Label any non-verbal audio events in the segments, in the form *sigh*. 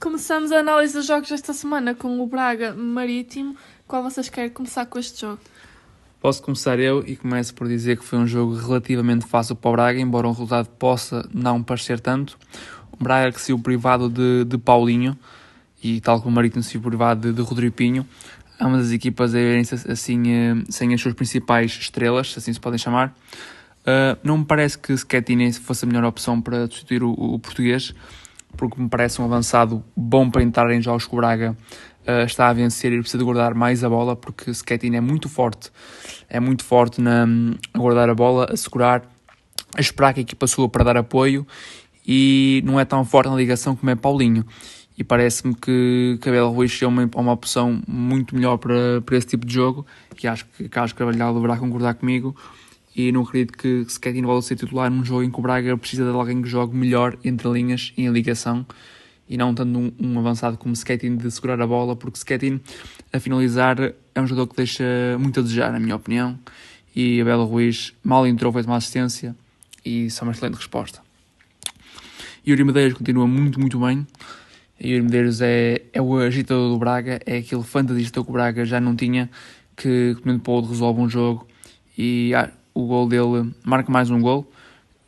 Começamos a análise dos jogos desta semana com o Braga Marítimo. Qual vocês querem começar com este jogo? Posso começar eu e começo por dizer que foi um jogo relativamente fácil para o Braga, embora o resultado possa não parecer tanto. O Braga que saiu privado de, de Paulinho e tal como o Marítimo saiu privado de, de Rodrigo Pinho, ambas as equipas a assim eh, sem as suas principais estrelas, assim se podem chamar. Uh, não me parece que Schettini fosse a melhor opção para substituir o, o português, porque me parece um avançado bom para entrar em jogos que o Braga uh, está a vencer e precisa de guardar mais a bola, porque Schettini é muito forte, é muito forte na, a guardar a bola, a segurar, a esperar que a equipa sua para dar apoio e não é tão forte na ligação como é Paulinho. E parece-me que Cabelo Ruiz é uma, uma opção muito melhor para, para esse tipo de jogo, que acho que Carlos Carvalhal deverá concordar comigo e não acredito que Skettin volte a ser titular num jogo em que o Braga precisa de alguém que jogue melhor entre linhas em ligação e não tanto um, um avançado como Skettin de segurar a bola, porque Skettin a finalizar é um jogador que deixa muito a desejar, na minha opinião, e Abel Ruiz mal entrou, fez uma assistência e só uma excelente resposta. Yuri Medeiros continua muito, muito bem. Yuri Medeiros é, é o agitador do Braga, é aquele fantasista que o Braga já não tinha, que, que pode resolve um jogo e ah, o gol dele marca mais um gol.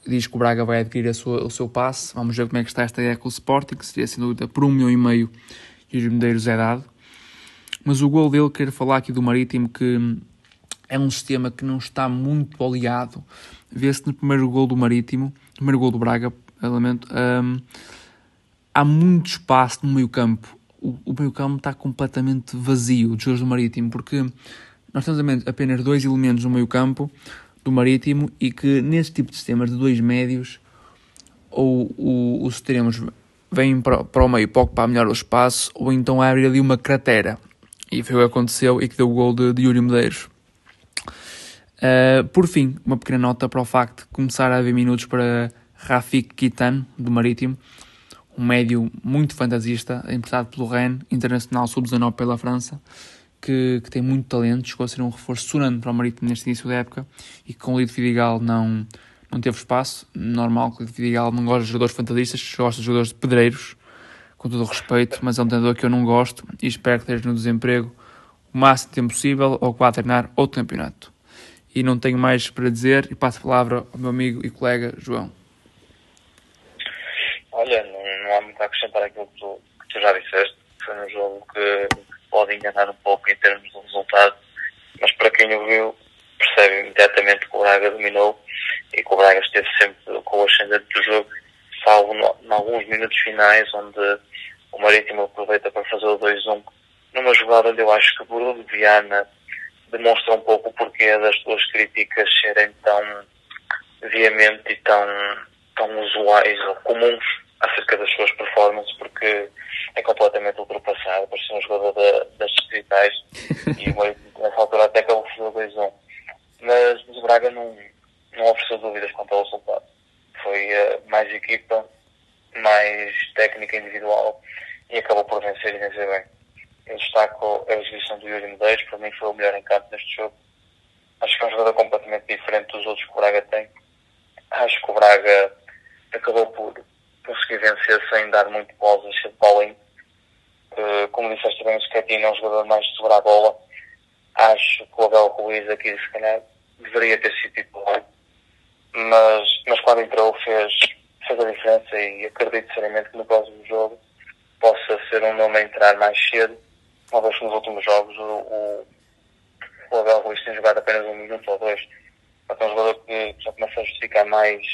Diz que o Braga vai adquirir sua, o seu passe. Vamos ver como é que está esta ideia com o Sporting, que seria sem dúvida por um milhão e meio e os Medeiros é dado. Mas o gol dele, quero falar aqui do Marítimo, que é um sistema que não está muito oleado. Vê-se no primeiro gol do Marítimo, no primeiro gol do Braga, lamento, um, há muito espaço no meio campo. O, o meio campo está completamente vazio de jogadores do Marítimo, porque nós temos apenas dois elementos no meio campo, do Marítimo e que nesse tipo de sistemas de dois médios ou, os extremos vêm para, para o meio para ocupar melhor o espaço ou então abre ali uma cratera e foi o que aconteceu e que deu o gol de, de Yuri Medeiros. Uh, por fim, uma pequena nota para o facto de começar a haver minutos para Rafik Kitan, do Marítimo, um médio muito fantasista, emprestado pelo Rennes, internacional sub-19 pela França, que, que, tem muito talento, chegou a ser um reforço sonante para o Marítimo neste início da época e que com o Lido Vidigal não, não teve espaço. Normal que o Lido Vidigal não gosta de jogadores fantasistas, gosta de jogadores de pedreiros, com todo o respeito, mas é um treinador que eu não gosto e espero que esteja no desemprego o máximo tempo possível ou que vá treinar outro campeonato. E não tenho mais para dizer e passo a palavra ao meu amigo e colega João. Olha, não, não há muito a acrescentar aquilo que tu, que tu já disseste. Foi um jogo que pode enganar um pouco em termos de resultado, mas para quem o viu, percebe imediatamente que o Braga dominou e que o Braga esteve sempre com o ascendente do jogo, salvo em alguns minutos finais, onde o Marítimo aproveita para fazer o 2-1, numa jogada onde eu acho que Bruno Viana demonstra um pouco o porquê das suas críticas serem tão veementes e tão, tão usuais ou comuns acerca das suas performances, porque é completamente ultrapassado, parece um jogador da, das distritais *laughs* e nessa altura até que ele ofereceu 2-1. Mas, mas o Braga não, não ofereceu dúvidas quanto ao resultado. Foi uh, mais equipa, mais técnica individual e acabou por vencer e vencer bem. Eu destaco a exibição do Yuri Medeiros, para mim foi o melhor em campo neste jogo. Acho que é um jogador completamente diferente dos outros que o Braga tem. Acho que o Braga acabou por conseguir vencer sem dar muito bolas a Paulinho Uh, como disseste bem, o Scatino é um jogador mais de segurar a bola. Acho que o Abel Ruiz aqui, se calhar, deveria ter sido titular. Mas, mas quando entrou, fez, fez a diferença e acredito seriamente que no próximo jogo possa ser um nome a entrar mais cedo. Uma vez que nos últimos jogos o, o, o Abel Ruiz tem jogado apenas um minuto ou dois. Então, é um jogador que já começa a justificar mais,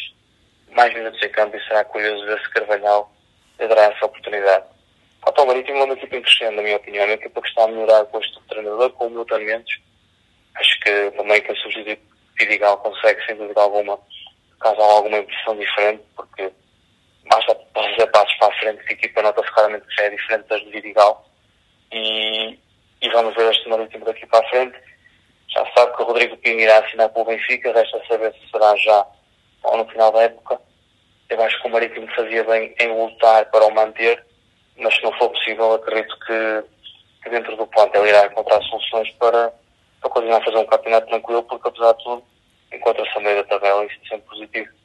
mais minutos em campo e será curioso ver se Carvalhal lhe dará essa oportunidade. Ao Marítimo, é uma equipa em crescendo, na minha opinião. É uma equipa que está a melhorar com este treinador, com o Milton. Acho que também que a substituto Vidigal consegue, sem dúvida alguma, causar alguma impressão diferente, porque basta fazer passos para a frente que a equipa nota-se claramente que já é diferente das de Vidigal. E, e vamos ver este Marítimo daqui para a frente. Já sabe que o Rodrigo Pinho irá assinar com o Benfica, resta saber se será já ou no final da época. Eu acho que o Marítimo fazia bem em lutar para o manter mas se não for possível, acredito que, que dentro do plantel irá encontrar soluções para, para continuar a fazer um campeonato tranquilo, porque apesar de tudo, encontra-se a meio da tabela e isso é sempre positivo.